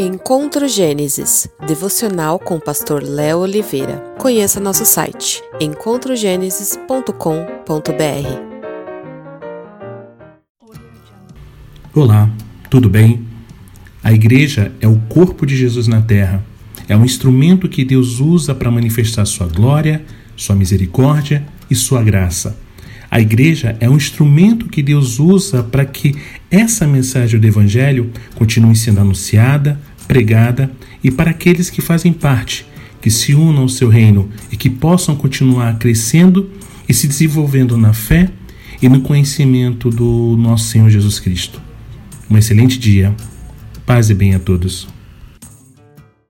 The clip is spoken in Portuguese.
Encontro Gênesis, devocional com o pastor Léo Oliveira. Conheça nosso site encontrogenesis.com.br. Olá, tudo bem? A igreja é o corpo de Jesus na terra. É um instrumento que Deus usa para manifestar sua glória, sua misericórdia e sua graça. A igreja é um instrumento que Deus usa para que essa mensagem do Evangelho continue sendo anunciada, pregada e para aqueles que fazem parte, que se unam ao seu reino e que possam continuar crescendo e se desenvolvendo na fé e no conhecimento do nosso Senhor Jesus Cristo. Um excelente dia. Paz e bem a todos.